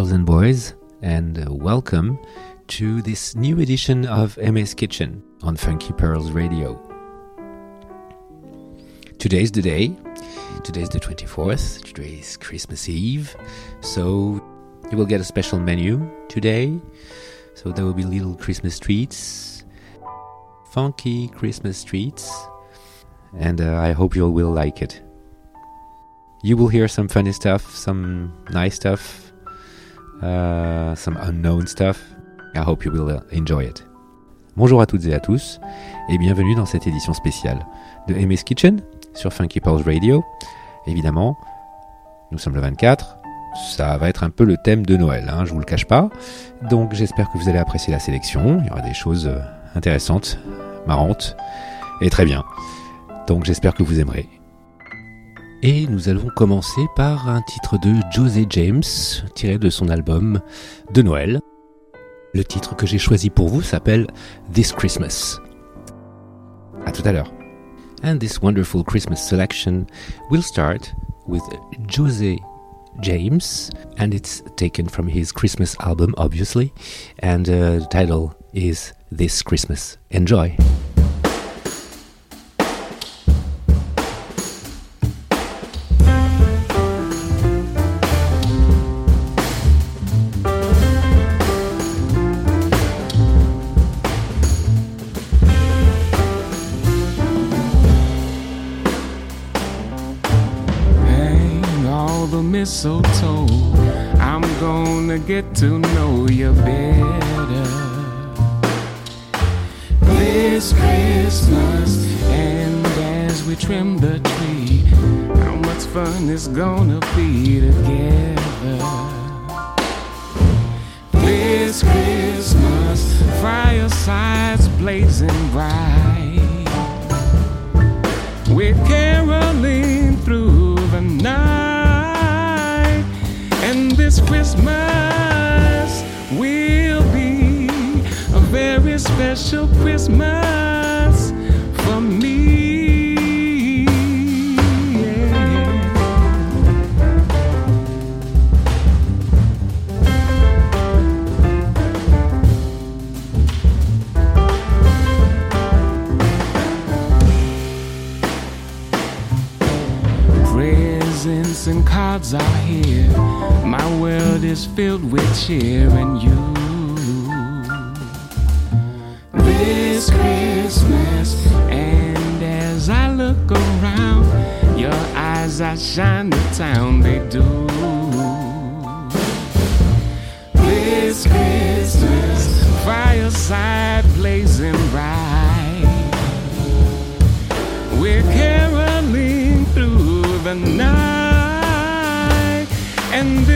girls and boys, and uh, welcome to this new edition of Aimé's Kitchen on Funky Pearls Radio. Today's the day. Today's the 24th. Today is Christmas Eve. So you will get a special menu today. So there will be little Christmas treats, funky Christmas treats, and uh, I hope you all will like it. You will hear some funny stuff, some nice stuff, uh, some unknown stuff. I hope you will enjoy it. Bonjour à toutes et à tous, et bienvenue dans cette édition spéciale de MS Kitchen sur Funky Pulse Radio. Évidemment, nous sommes le 24, ça va être un peu le thème de Noël, hein, je vous le cache pas. Donc j'espère que vous allez apprécier la sélection, il y aura des choses euh, intéressantes, marrantes, et très bien. Donc j'espère que vous aimerez. Et nous allons commencer par un titre de José James, tiré de son album de Noël. Le titre que j'ai choisi pour vous s'appelle This Christmas. À tout à l'heure. And this wonderful Christmas selection will start with José James, and it's taken from his Christmas album, obviously, and uh, the title is This Christmas. Enjoy! To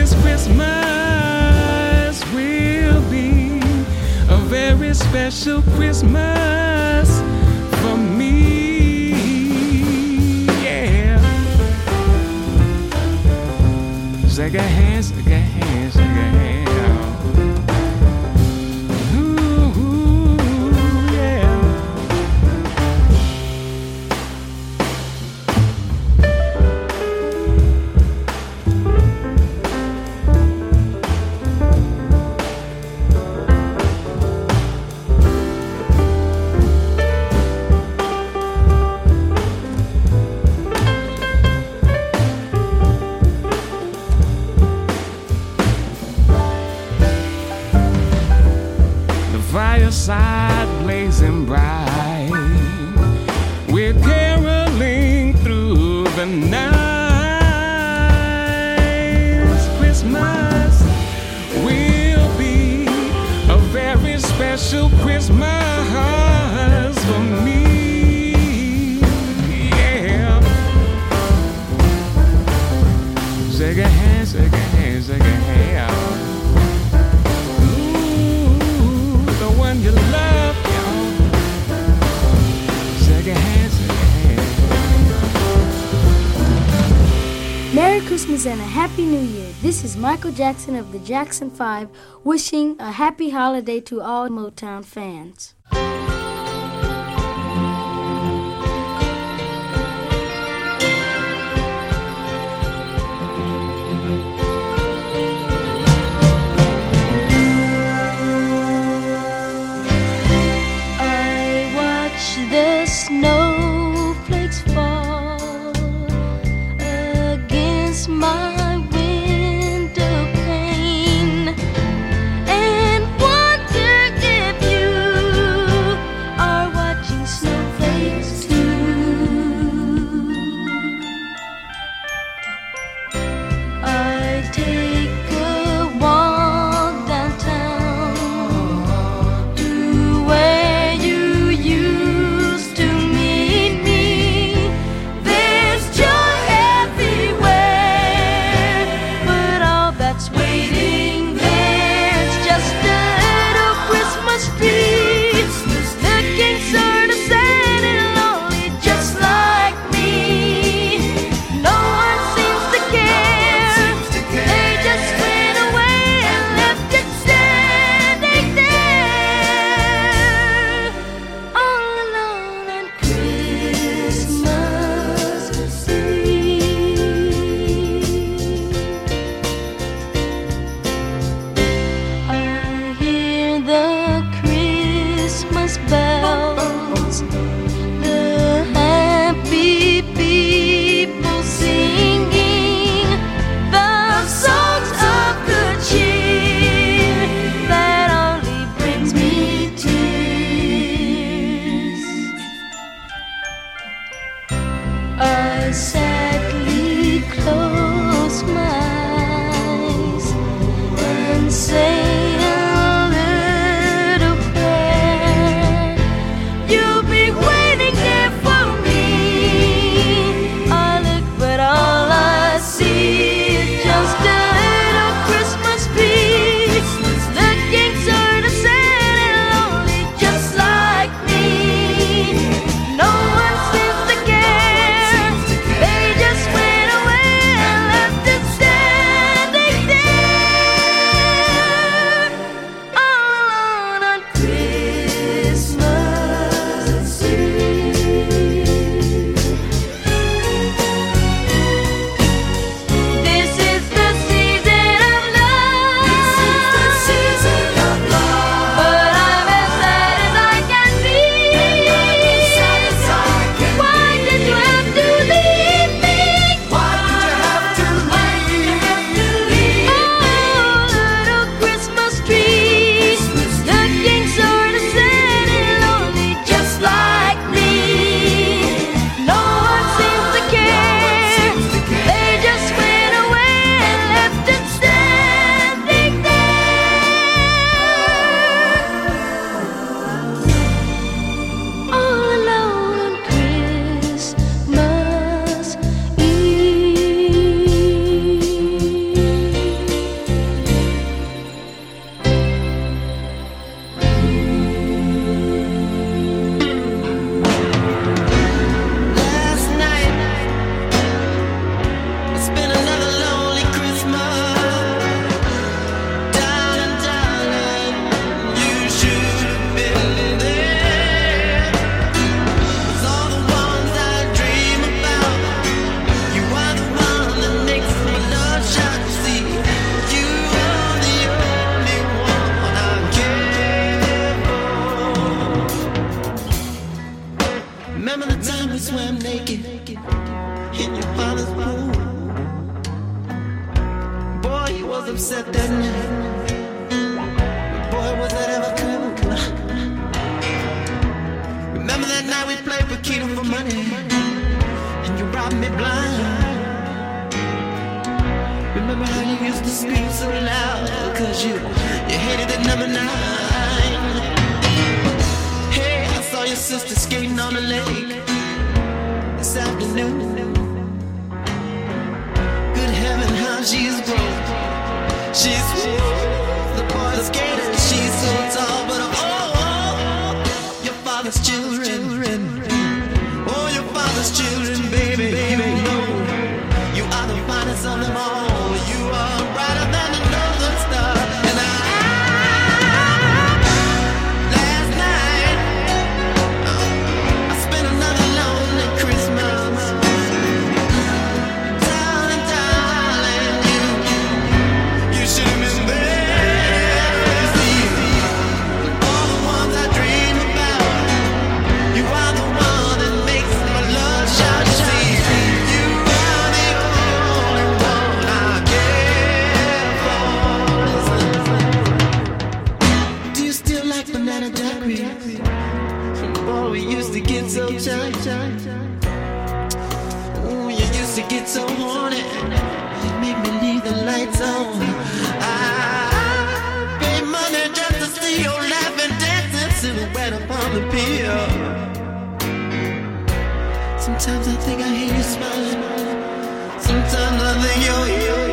this Christmas will be a very special Christmas for me. Yeah. Shake a hand, shake a hand, Jackson of the Jackson 5 wishing a happy holiday to all Motown fans. the lights on. I pay money just to see you laughing, dancing, silhouette upon the pier. Sometimes I think I hear you smiling. Sometimes I think you're here.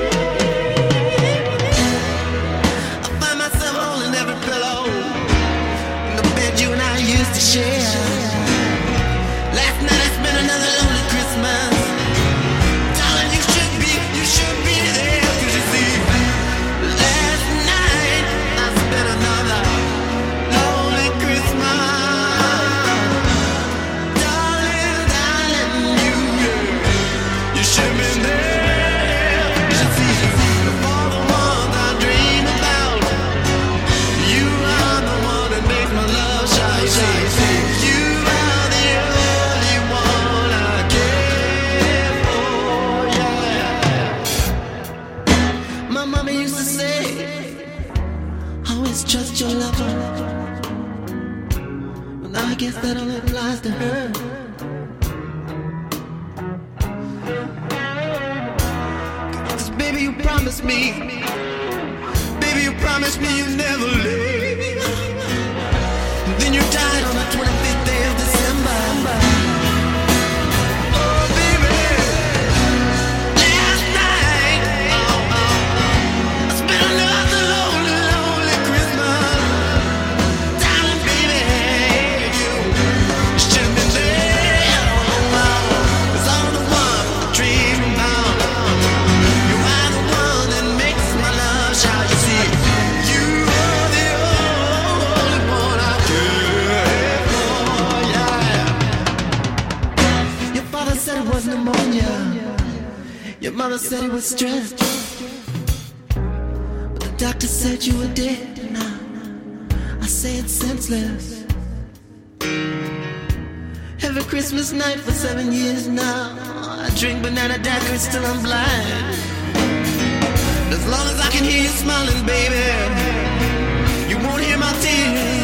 mother said it was stress. But the doctor said you were dead. And I, I say it's senseless. Every Christmas night for seven years now, I drink banana daiquiris till I'm blind. As long as I can hear you smiling, baby, you won't hear my tears.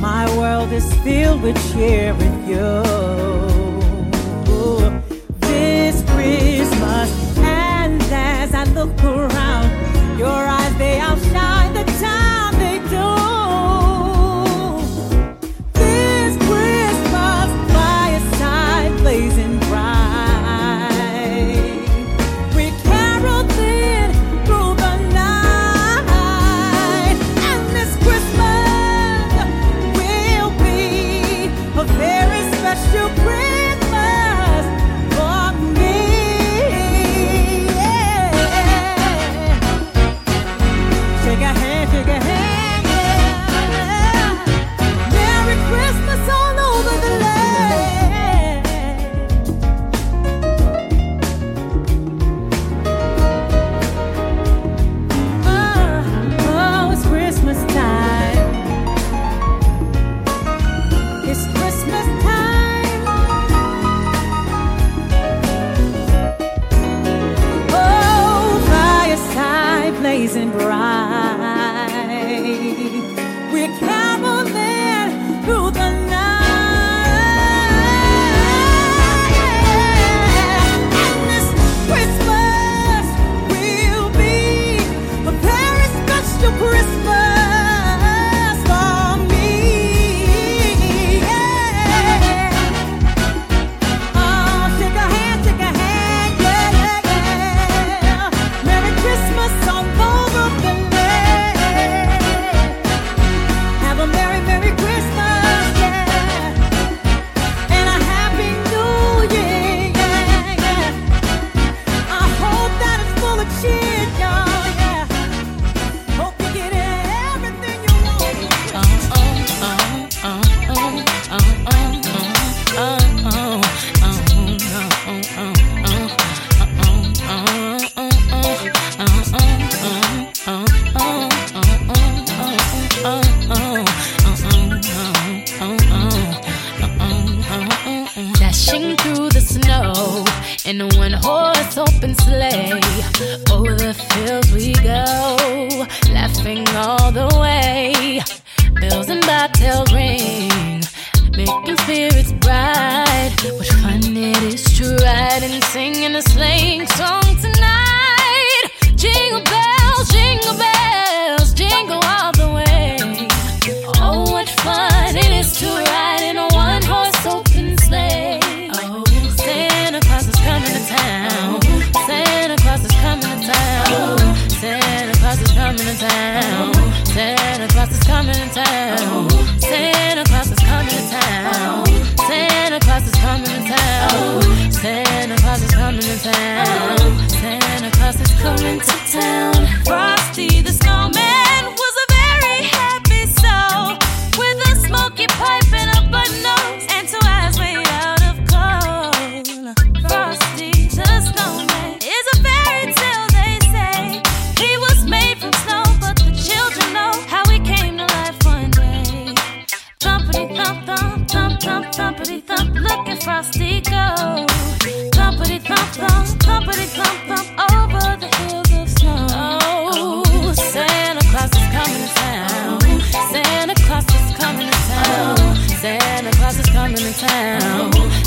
my world is filled with cheer with you.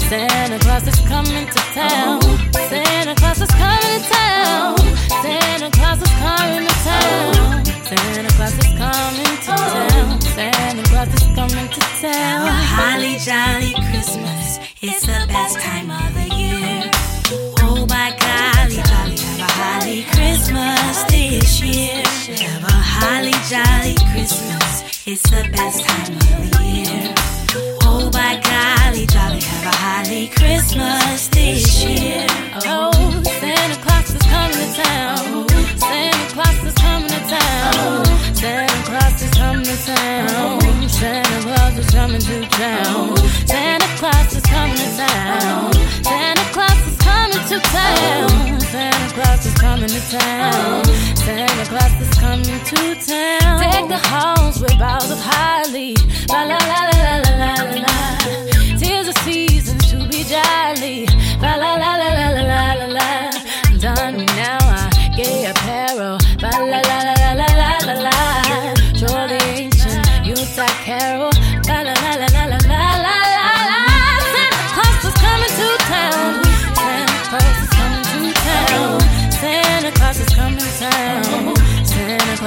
Santa Claus is coming to town. Santa Claus is coming to town. Santa Claus is coming to town. Santa Claus is coming to town. Santa Claus is coming to town. A holly jolly Christmas. It's the best time of the year. Oh my golly, jolly, have a holly Christmas this year. Have a holly jolly Christmas. It's the best time of the year by golly, jolly, have a holly Christmas this year. Oh, Santa Claus is coming to town. Santa Claus is coming to town. Santa Claus is coming to town. Santa Claus is coming to town. Santa Claus is coming to town. Santa Claus is coming to town. Santa Claus is coming to town. Santa Claus is coming to town. Take the halls with boughs of holly. La la la la la la la la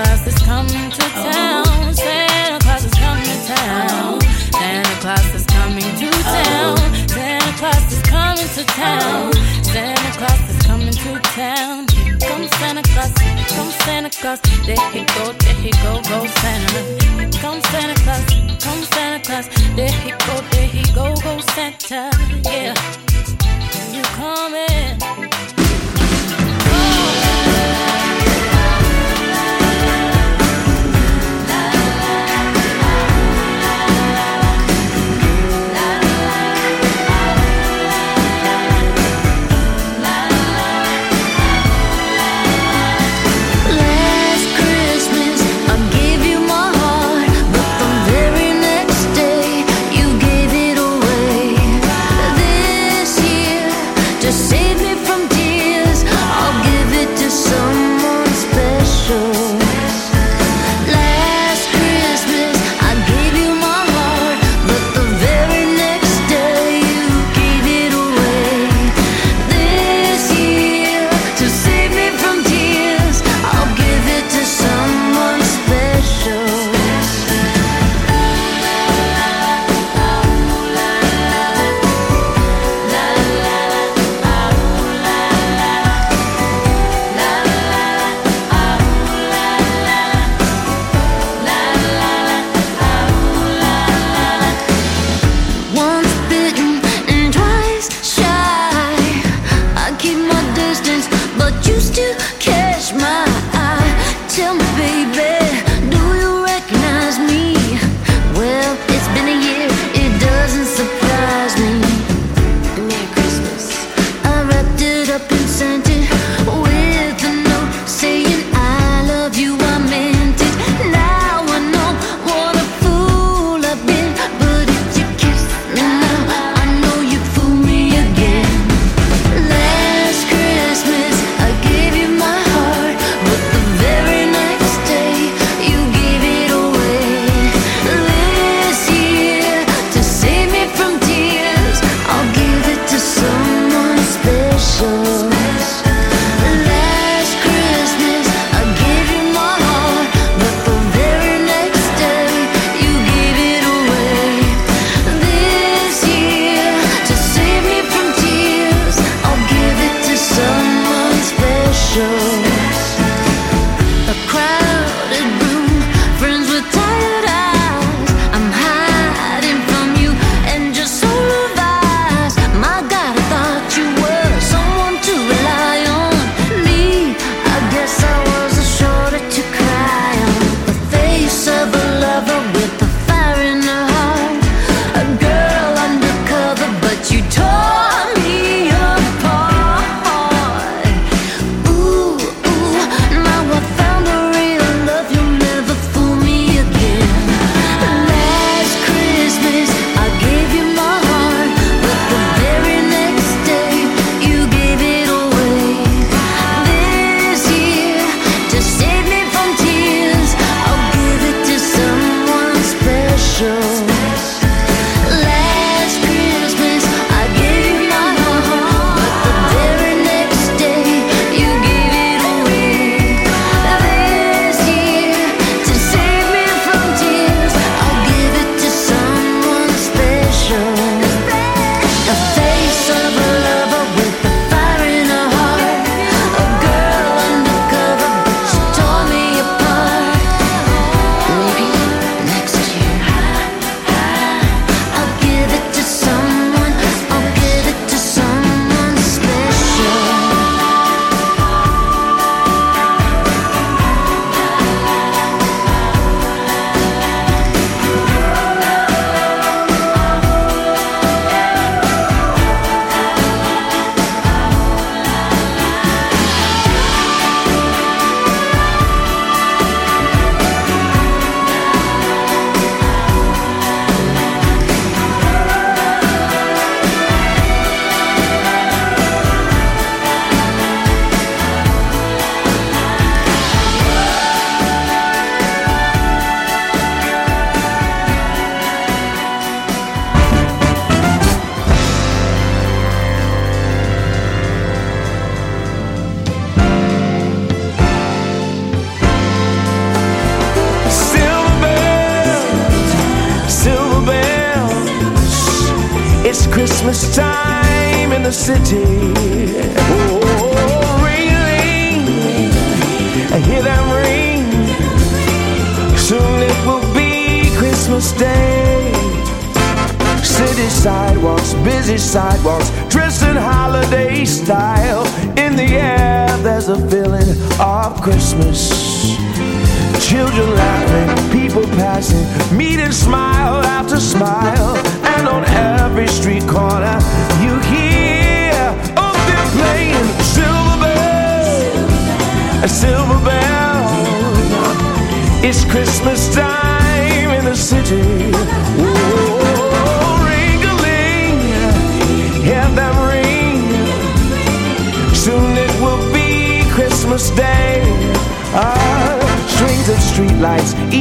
Claus is coming to town. Santa Claus is coming to town. Santa Claus is coming to town. Santa Claus is coming to town. Santa Claus is coming to town. Comes Santa Claus. Comes Santa Claus. There he go. There he go. Go Santa. Comes Santa Claus. Comes Santa Claus. There he go. There he go. Go Santa. Yeah. You coming?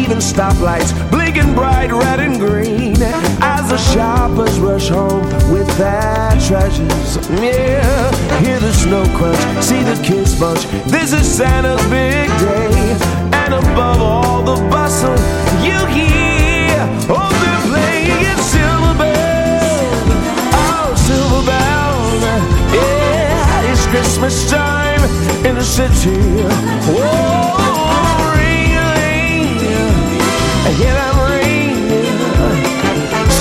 Even stoplights, blinking bright red and green. As the shoppers rush home with their treasures. Yeah, hear the snow crunch, see the kids bunch. This is Santa's big day. And above all the bustle, you hear, oh, they're playing Silver Bell. Oh, Silver Bell. Yeah, it's Christmas time in the city. Oh, I hear them ring.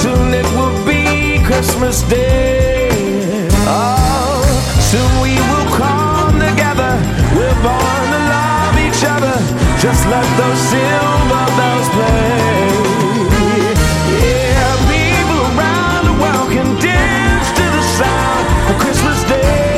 Soon it will be Christmas Day. Oh, soon we will come together. We're born to love each other. Just let those silver bells play. Yeah, people around the world can dance to the sound of Christmas Day.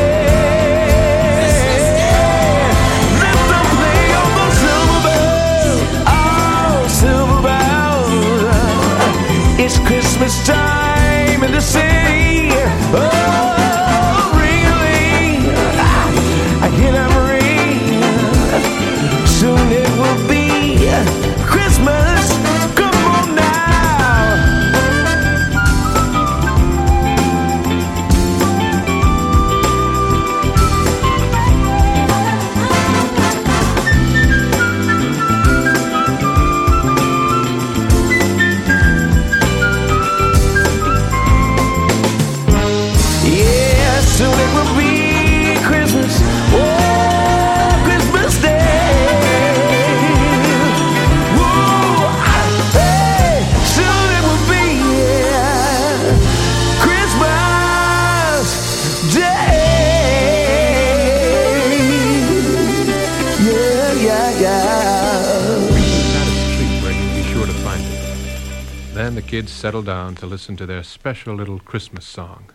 Kids settle down to listen to their special little Christmas song.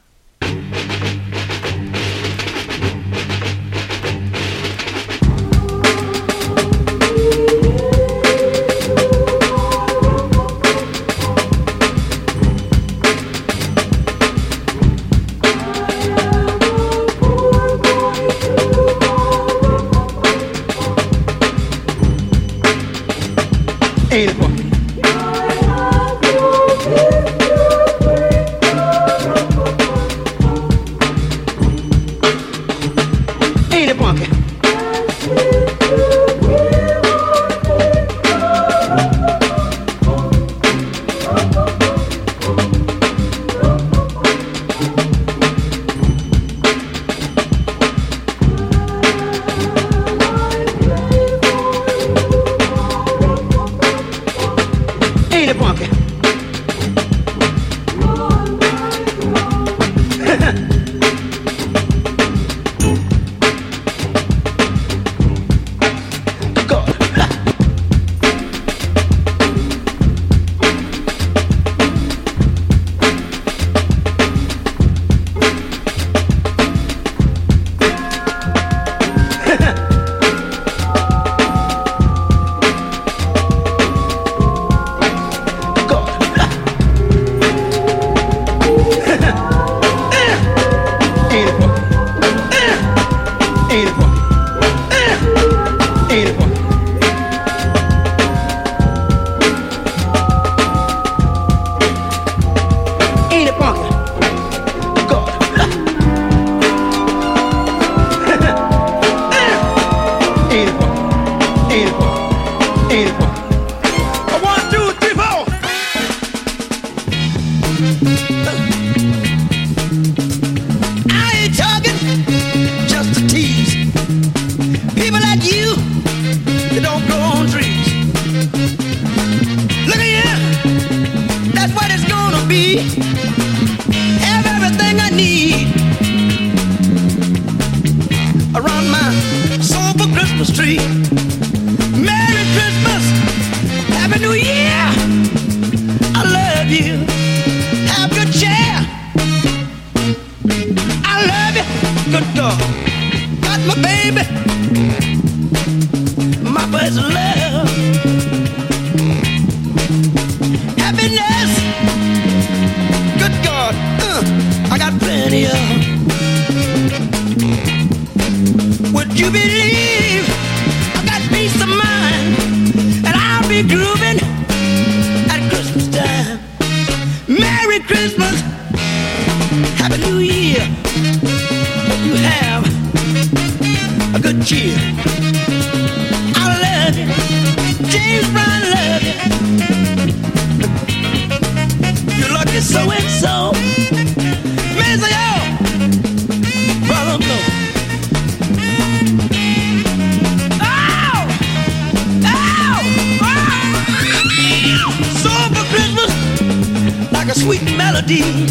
Melody.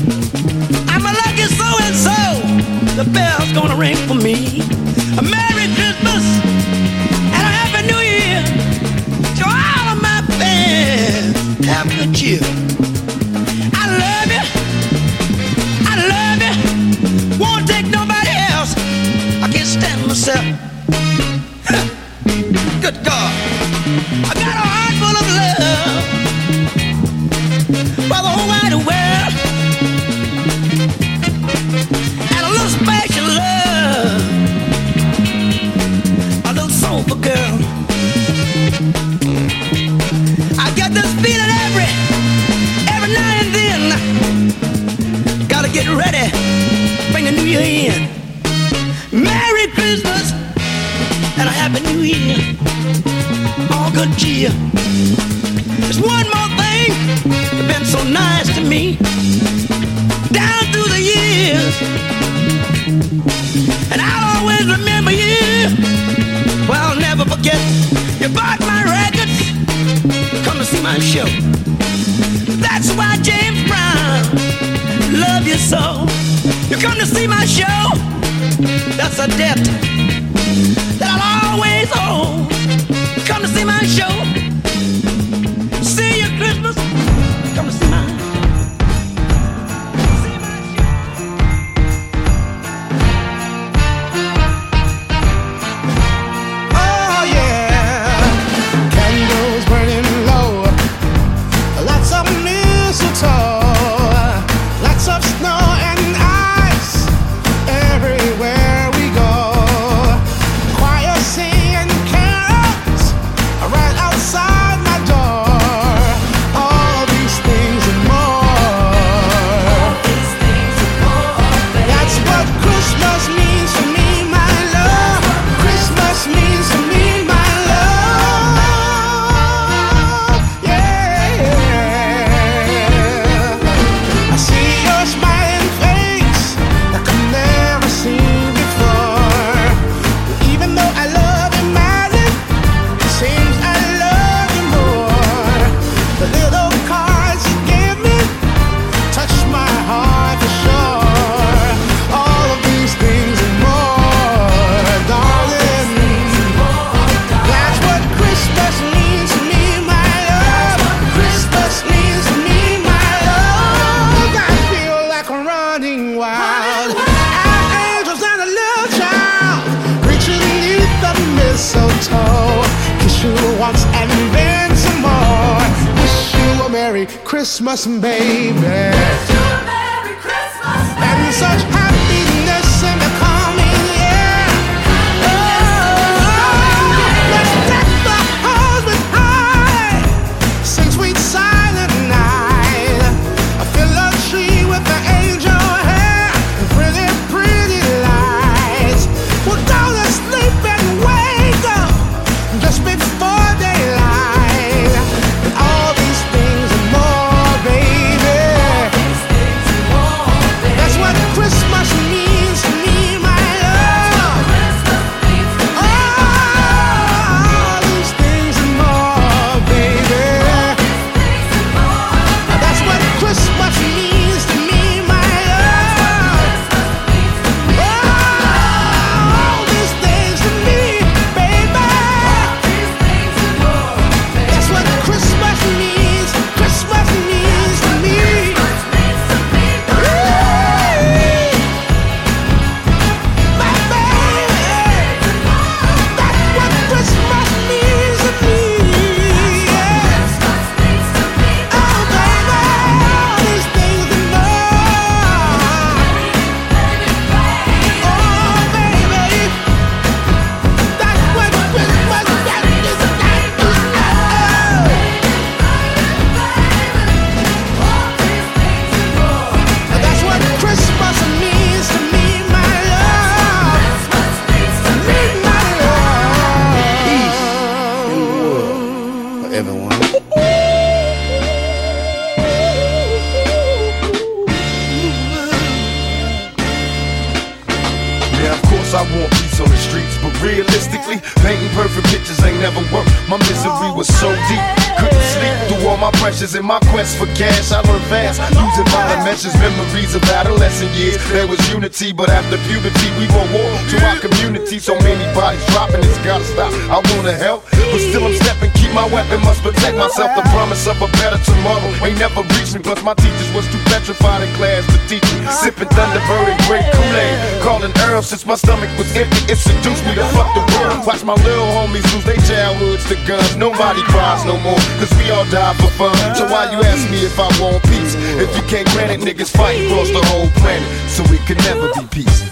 Quest for cash. I learned fast, using violent measures, memories of adolescent years. There was unity, but after puberty, we were war to our community. So many bodies dropping, it's gotta stop. I wanna help, but still I'm stepping. My weapon, must protect myself. The promise of a better tomorrow ain't never reached me. Plus my teachers was too petrified in class to teach me. Sipping Thunderbird and great Kool-Aid, calling Earl since my stomach was empty. It seduced me to fuck the world. Watch my little homies lose their childhoods to guns. Nobody cries no more, cause we all die for fun. So why you ask me if I want peace? If you can't grant it, niggas fight across the whole planet. So it could never be peace.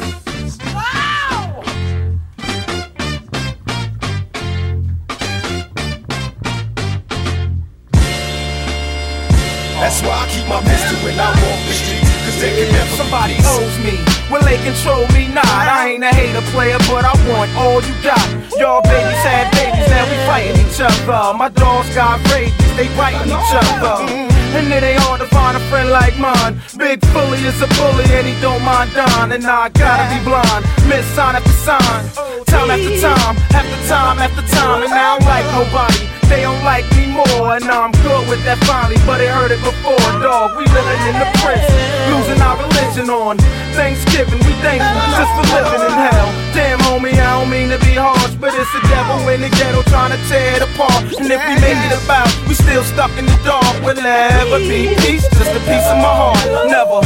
My pistol when I walk the streets, cause they can never Somebody be owes me. Will they control me? Not. I ain't a hater player, but I want all you got. Y'all babies had babies, now we fighting each other. My dogs got rabies, they biting each other. Mm-hmm. And it ain't hard to find a friend like mine. Big Fully is a bully and he don't mind dying. And I gotta be blind. Miss sign after sign. Time after time, after time after time. And I don't like nobody. They don't like me more. And I'm good with that finally, but they heard it before. Dog, we living in the prison. Losing our religion on Thanksgiving. We thankful just for living in hell. Damn, homie, I don't mean to be harsh, but it's the devil in the ghetto trying to tear it apart. And if we make it about, we still stuck in the dark. We'll never be peace, just a piece of my heart. Never.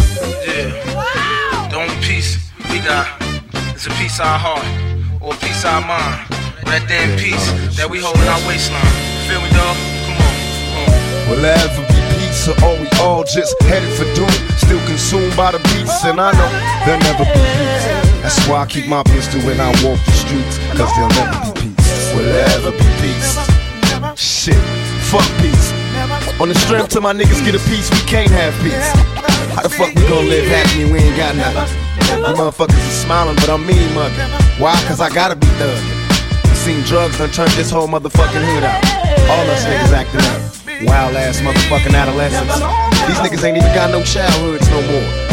Yeah. The only peace we got is a piece of our heart or a piece of our mind. Or that damn piece that we hold in our waistline. Feel me, dog? Come on. Will there ever be peace, or are we all just headed for doom? Still consumed by the beats, and I know there'll never be peace. That's why I keep my pistol when I walk the streets, cause there'll never be peace. Will there ever be peace? Shit, fuck peace. On the strength till my niggas get a piece, we can't have peace. How the fuck we gon' live happy and we ain't got nothing? You motherfuckers is smiling, but I'm mean mugging. Why? Cause I gotta be thugging. Seen drugs done turned this whole motherfucking hood out. All us niggas acting up. Wild ass motherfucking adolescents. These niggas ain't even got no childhoods no more.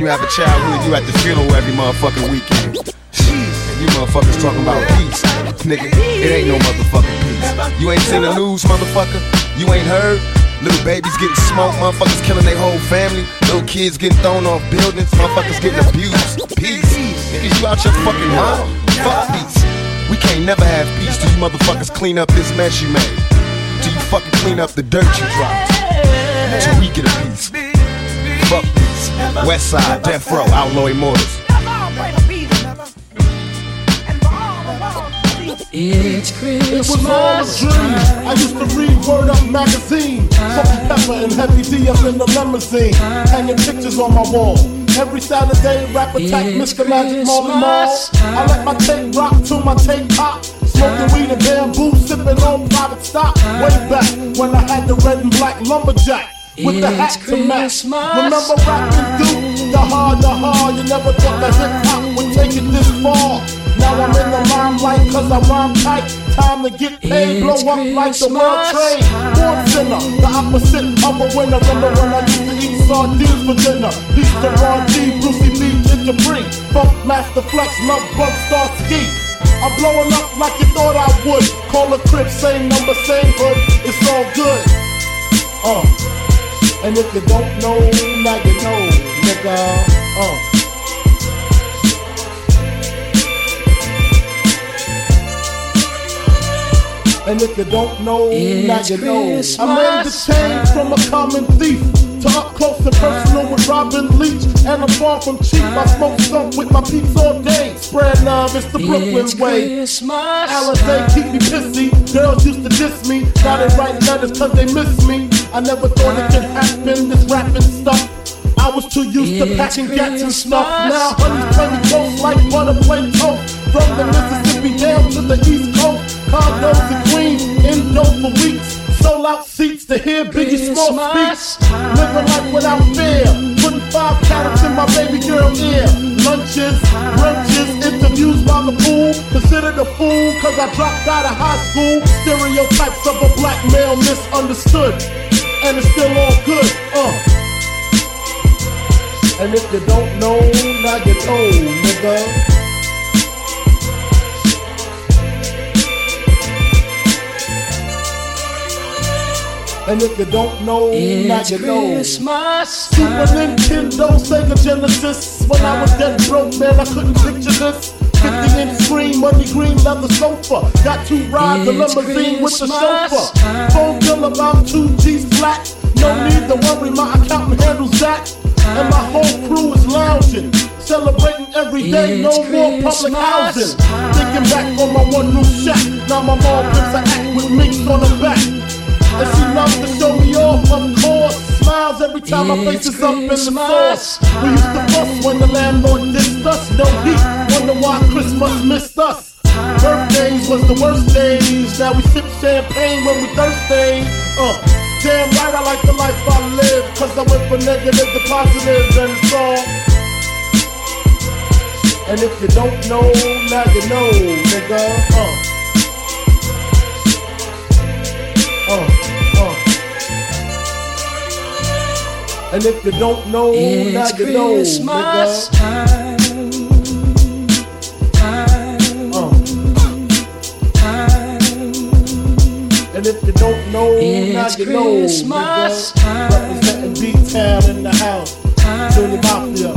You have a childhood? You at the funeral every motherfucking weekend. Jeez, you motherfuckers talking about peace. Nigga, it ain't no motherfucking peace. You ain't seen the news, motherfucker? You ain't heard? Little babies getting smoked, motherfuckers killing their whole family. Little kids getting thrown off buildings, motherfuckers getting abused. Peace. Niggas, you out your fucking mind? Fuck peace. We can't never have peace till you motherfuckers clean up this mess you made. Till you fucking clean up the dirt you dropped. Till we get a piece. Fuck peace. West Side, Death Row, Outlaw Immortals. It's It was all a dream. I used to read Word Up magazine. Salt pepper and heavy D up in the limousine. Hanging pictures on my wall. Every Saturday, rap attack, It's Mr. Magic Marley Marl. I let my tape rock to my tape pop. Smoking weed and bamboo, sipping on private stock. Way back when I had the red and black lumberjack. With the hat It's to match. Remember rapping Duke? The hard, the hard. You never thought that hip hop would take it this far. Now I'm in the limelight cause I rhyme tight. Time to get paid, blow It's up like the world trade. Born sinner, the opposite of a winner. Remember when I used to eat sardines for dinner? Peace to Ron G, Brucey B, Kid Capri. Funk Master Flex, Love Bug Star Ski. I'm blowing up like you thought I would. Call a crib, same number, same hood. It's all good. Uh. And if you don't know, now you know, nigga. Uh. And if you don't know, now It's you know. I made the change from a common thief to up close and personal with Robin Leach. And I'm far from cheap. I smoke skunk with my peeps all day. Spread love, it's the Brooklyn It's way. Christmas Alizé keep me pissy. Girls used to diss me. Now they write letters cause they miss me. I never thought it could happen, this rapping stuff. I was too used to packing gats and stuff. Now play me close like butter play toast. From the Mississippi down to the East Coast. Condos and Queens, indo for weeks. Sold out seats to hear Biggie Small speak. Living life without fear. Putting five carats in my baby girl ear. Lunches, brunches, interviews by the pool. Considered a fool cause I dropped out of high school. Stereotypes of a black male misunderstood and it's still all good. Uh. And if you don't know, now you know, nigga. And if you don't know, it's now you Christmas know. Time. Super Nintendo, Sega Genesis. When I was that broke, man, I couldn't picture this. 50 inch screen, money green leather sofa. Got two rides, a limousine with the chauffeur. Phone bill about two G's flat. No need to worry, my accountant handles that. And my whole crew is lounging. Celebrating every day, no more public housing. Thinking back on my one room shack. Now my mom pimps a act with minks on the back. And she loves to show me off, of course. Smiles every time my face is up in the sauce. We used to fuss when the landlord dissed us. No heat, wonder why Christmas missed us. Birthdays was the worst days. Now we sip champagne when we thirsty. Uh, damn right, I like the life I live. Cause I went from negative to positive and it's all. And if you don't know, now you know, nigga. Uh, uh. And if you don't know, now It's you know, Christmas nigga. time. Time. Uh. And if you don't know, now It's you know, Christmas nigga. time. Representing D-Town in the house. Junior Mafia,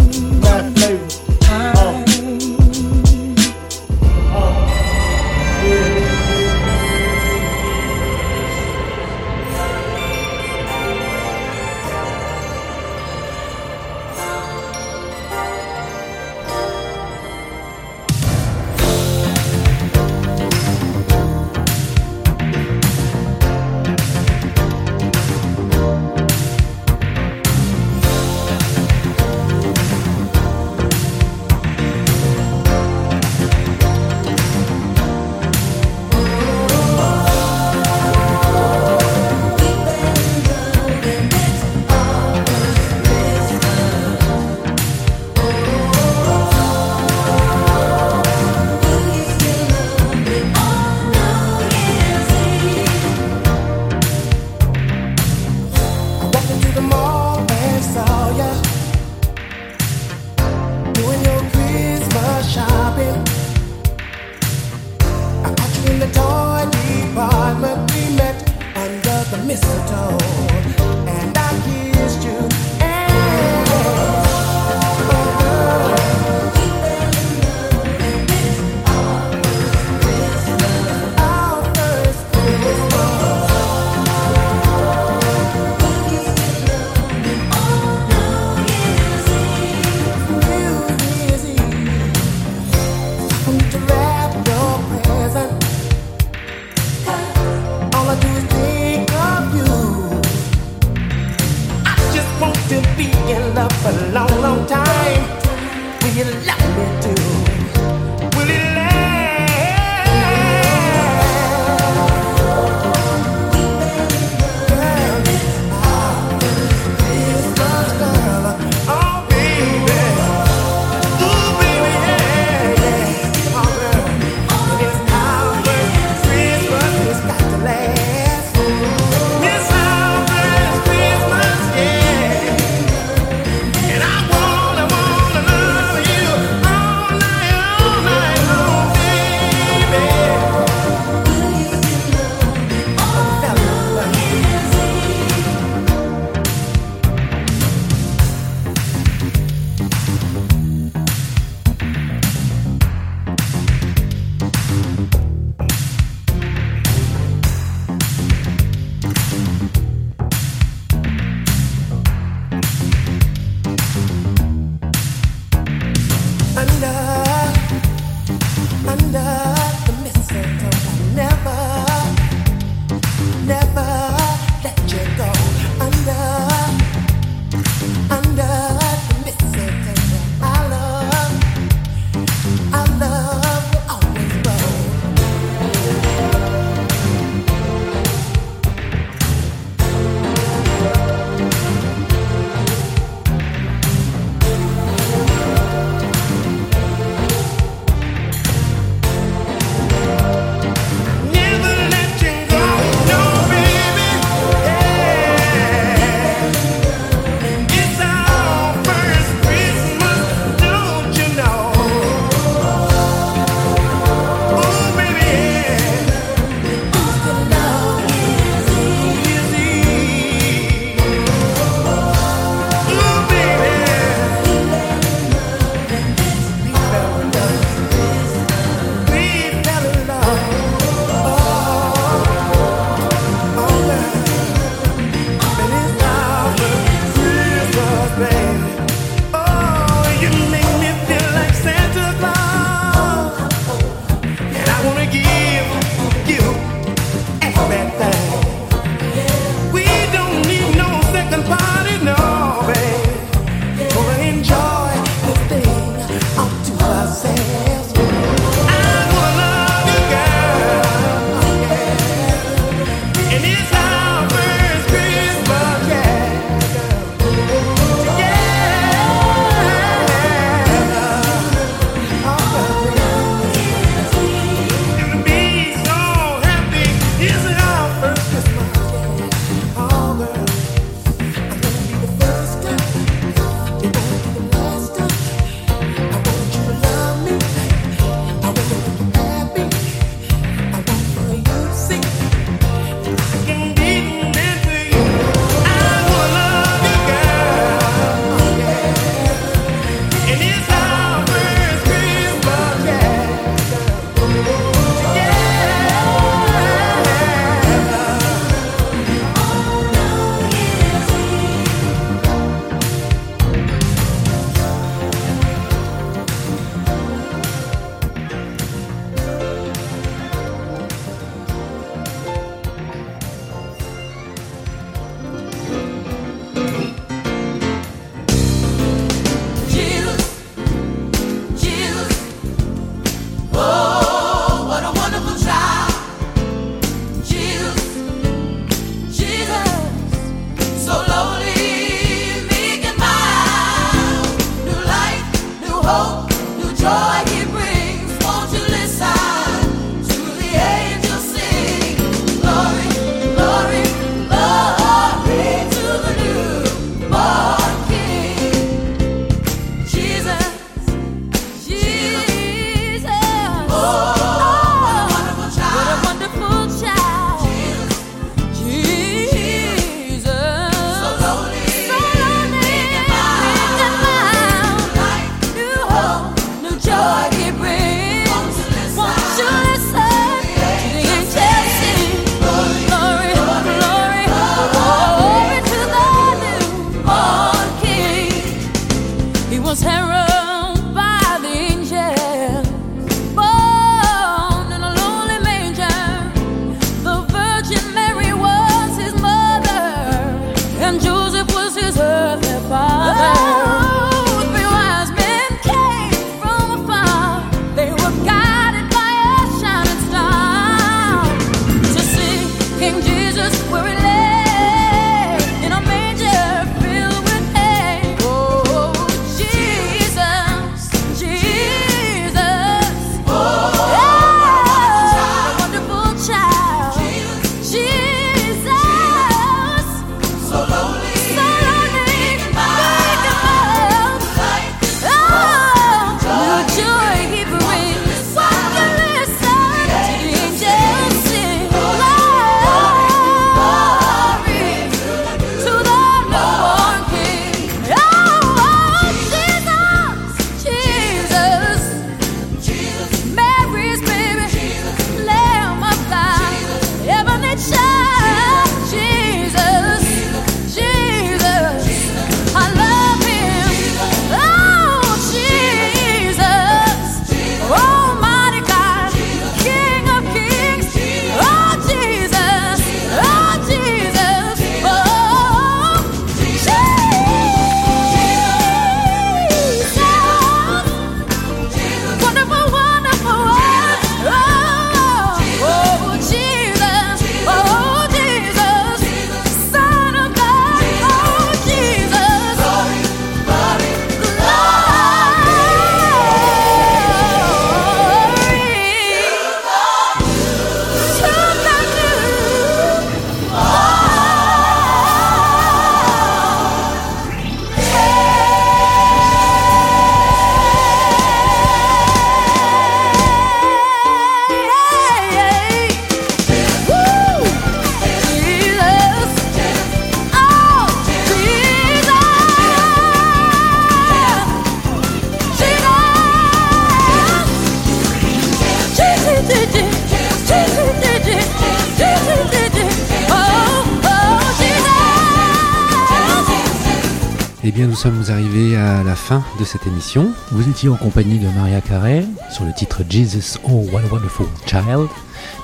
nous sommes arrivés à la fin de cette émission. Vous étiez en compagnie de Maria Carey sur le titre Jesus, Oh What a Wonderful Child,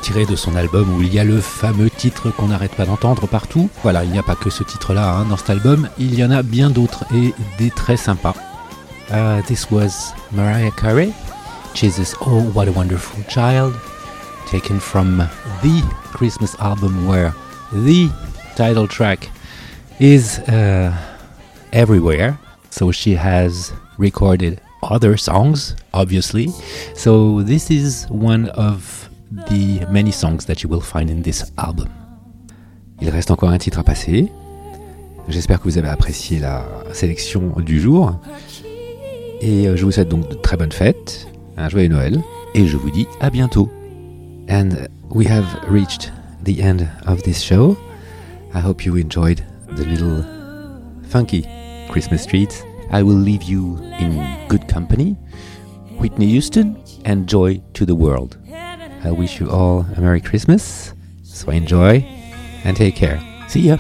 tiré de son album où il y a le fameux titre qu'on n'arrête pas d'entendre partout. Voilà, il n'y a pas que ce titre-là hein, dans cet album, il y en a bien d'autres et des très sympas. Uh, this was Mariah Carey, Jesus, Oh What a Wonderful Child, taken from the Christmas album where the title track is uh, everywhere. So she has recorded other songs, obviously. So this is one of the many songs that you will find in this album. Il reste encore un titre à passer. J'espère que vous avez apprécié la sélection du jour. Et euh, je vous souhaite donc de très bonnes fêtes, un joyeux Noël, et je vous dis à bientôt. And we have reached the end of this show. I hope you enjoyed the little funky Christmas treats. I will leave you in good company. Whitney Houston and joy to the world. I wish you all a Merry Christmas. So enjoy and take care. See ya.